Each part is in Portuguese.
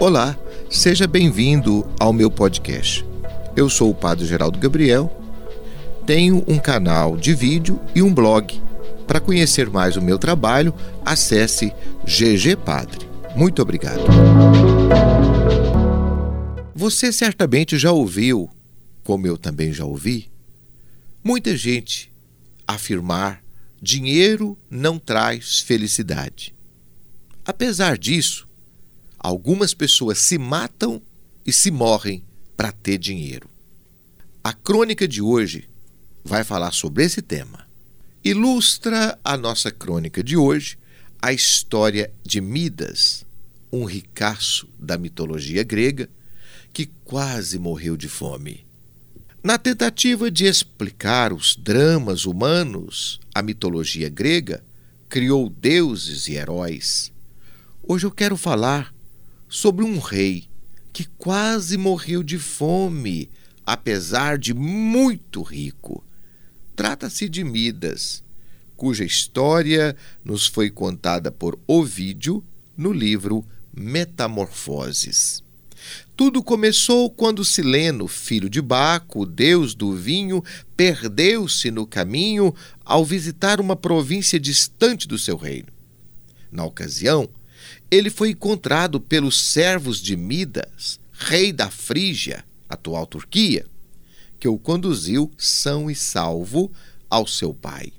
Olá, seja bem-vindo ao meu podcast. Eu sou o Padre Geraldo Gabriel, tenho um canal de vídeo e um blog. Para conhecer mais o meu trabalho, acesse GG Padre. Muito obrigado. Você certamente já ouviu, como eu também já ouvi, muita gente afirmar dinheiro não traz felicidade. Apesar disso, algumas pessoas se matam e se morrem para ter dinheiro. A crônica de hoje vai falar sobre esse tema. Ilustra a nossa crônica de hoje a história de Midas, um ricaço da mitologia grega que quase morreu de fome. Na tentativa de explicar os dramas humanos, a mitologia grega criou deuses e heróis. Hoje eu quero falar sobre um rei que quase morreu de fome, apesar de muito rico. Trata-se de Midas, cuja história nos foi contada por Ovídio no livro Metamorfoses. Tudo começou quando Sileno, filho de Baco, deus do vinho, perdeu-se no caminho ao visitar uma província distante do seu reino. Na ocasião, ele foi encontrado pelos servos de Midas, rei da Frígia, atual Turquia, que o conduziu são e salvo ao seu pai.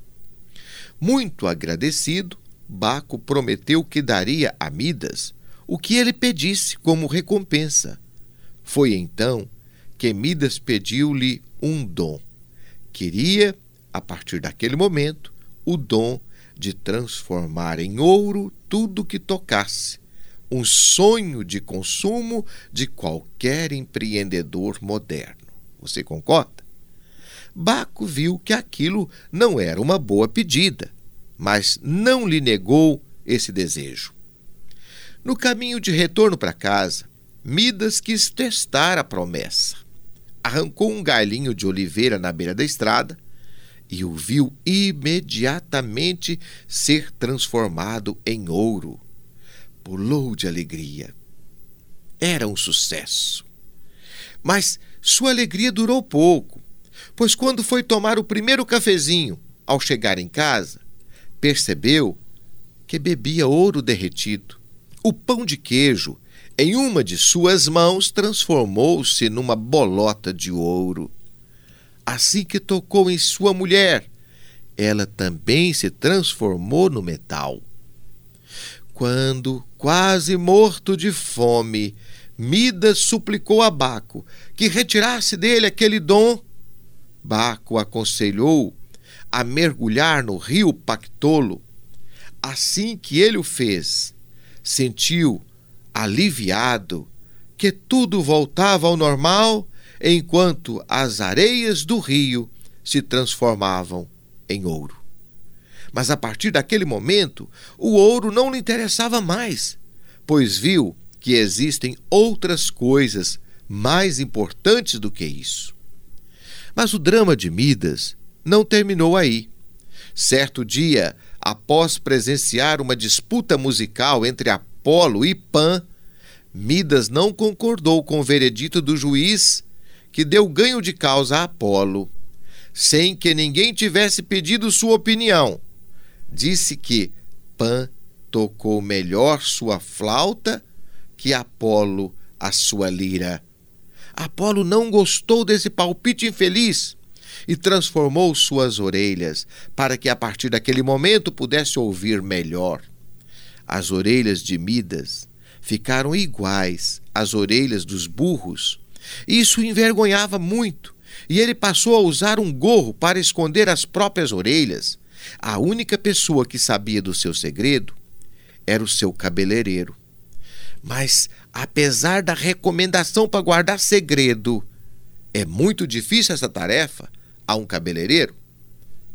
Muito agradecido, Baco prometeu que daria a Midas o que ele pedisse como recompensa. Foi então que Midas pediu-lhe um dom. Queria, a partir daquele momento, o dom de transformar em ouro tudo que tocasse, um sonho de consumo de qualquer empreendedor moderno. Você concorda? Baco viu que aquilo não era uma boa pedida, mas não lhe negou esse desejo. No caminho de retorno para casa, Midas quis testar a promessa. Arrancou um galinho de oliveira na beira da estrada e o viu imediatamente ser transformado em ouro. Pulou de alegria. Era um sucesso. Mas sua alegria durou pouco, pois quando foi tomar o primeiro cafezinho, ao chegar em casa, percebeu que bebia ouro derretido. O pão de queijo, em uma de suas mãos, transformou-se numa bolota de ouro. Assim que tocou em sua mulher, ela também se transformou no metal. Quando, quase morto de fome, Midas suplicou a Baco que retirasse dele aquele dom, Baco aconselhou a mergulhar no rio Pactolo. Assim que ele o fez, sentiu, aliviado, que tudo voltava ao normal enquanto as areias do rio se transformavam em ouro. Mas a partir daquele momento, o ouro não lhe interessava mais, pois viu que existem outras coisas mais importantes do que isso. Mas o drama de Midas não terminou aí. Certo dia, após presenciar uma disputa musical entre Apolo e Pan, Midas não concordou com o veredito do juiz que deu ganho de causa a Apolo, sem que ninguém tivesse pedido sua opinião. Disse que Pan tocou melhor sua flauta que Apolo a sua lira. Apolo não gostou desse palpite infeliz e transformou suas orelhas para que a partir daquele momento pudesse ouvir melhor. As orelhas de Midas ficaram iguais às orelhas dos burros. Isso o envergonhava muito, e ele passou a usar um gorro para esconder as próprias orelhas. A única pessoa que sabia do seu segredo era o seu cabeleireiro. Mas, apesar da recomendação para guardar segredo, é muito difícil essa tarefa a um cabeleireiro.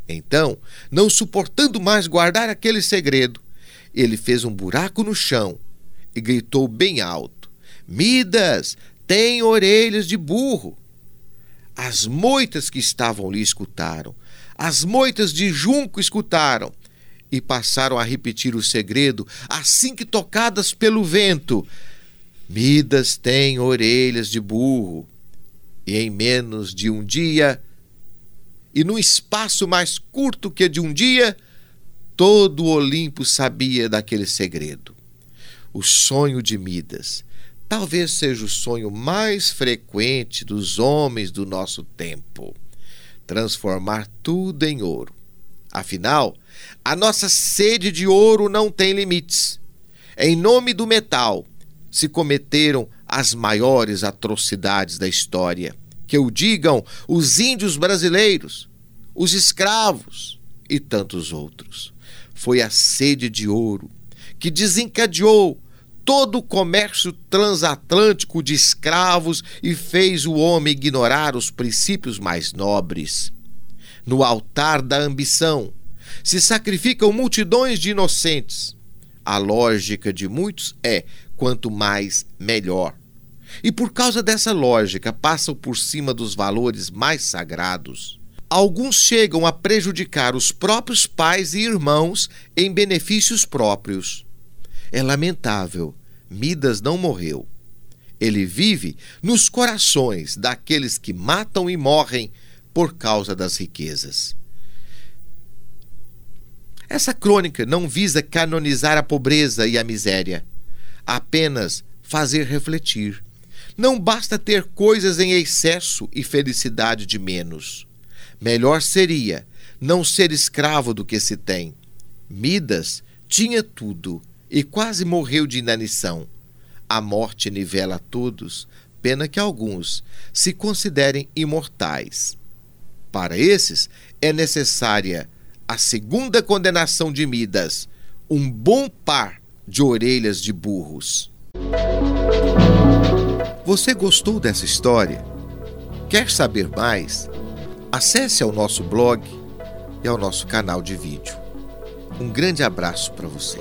Então, não suportando mais guardar aquele segredo, ele fez um buraco no chão e gritou bem alto: Midas, tem orelhas de burro. As moitas que estavam ali escutaram, as moitas de junco escutaram e passaram a repetir o segredo assim que tocadas pelo vento. Midas tem orelhas de burro, e em menos de um dia, e num espaço mais curto que de um dia, todo o Olimpo sabia daquele segredo. O sonho de Midas talvez seja o sonho mais frequente dos homens do nosso tempo transformar tudo em ouro. Afinal, a nossa sede de ouro não tem limites. Em nome do metal, se cometeram as maiores atrocidades da história. Que o digam os índios brasileiros, os escravos e tantos outros. Foi a sede de ouro que desencadeou todo o comércio transatlântico de escravos e fez o homem ignorar os princípios mais nobres. No altar da ambição se sacrificam multidões de inocentes. A lógica de muitos é: quanto mais, melhor. E por causa dessa lógica, passam por cima dos valores mais sagrados. Alguns chegam a prejudicar os próprios pais e irmãos em benefícios próprios. É lamentável, Midas não morreu. Ele vive nos corações daqueles que matam e morrem por causa das riquezas. Essa crônica não visa canonizar a pobreza e a miséria, apenas fazer refletir. Não basta ter coisas em excesso e felicidade de menos. Melhor seria não ser escravo do que se tem. Midas tinha tudo e quase morreu de inanição. A morte nivela a todos, pena que alguns se considerem imortais. Para esses é necessária a segunda condenação de Midas, um bom par de orelhas de burros. Você gostou dessa história? Quer saber mais? Acesse ao nosso blog e ao nosso canal de vídeo. Um grande abraço para você.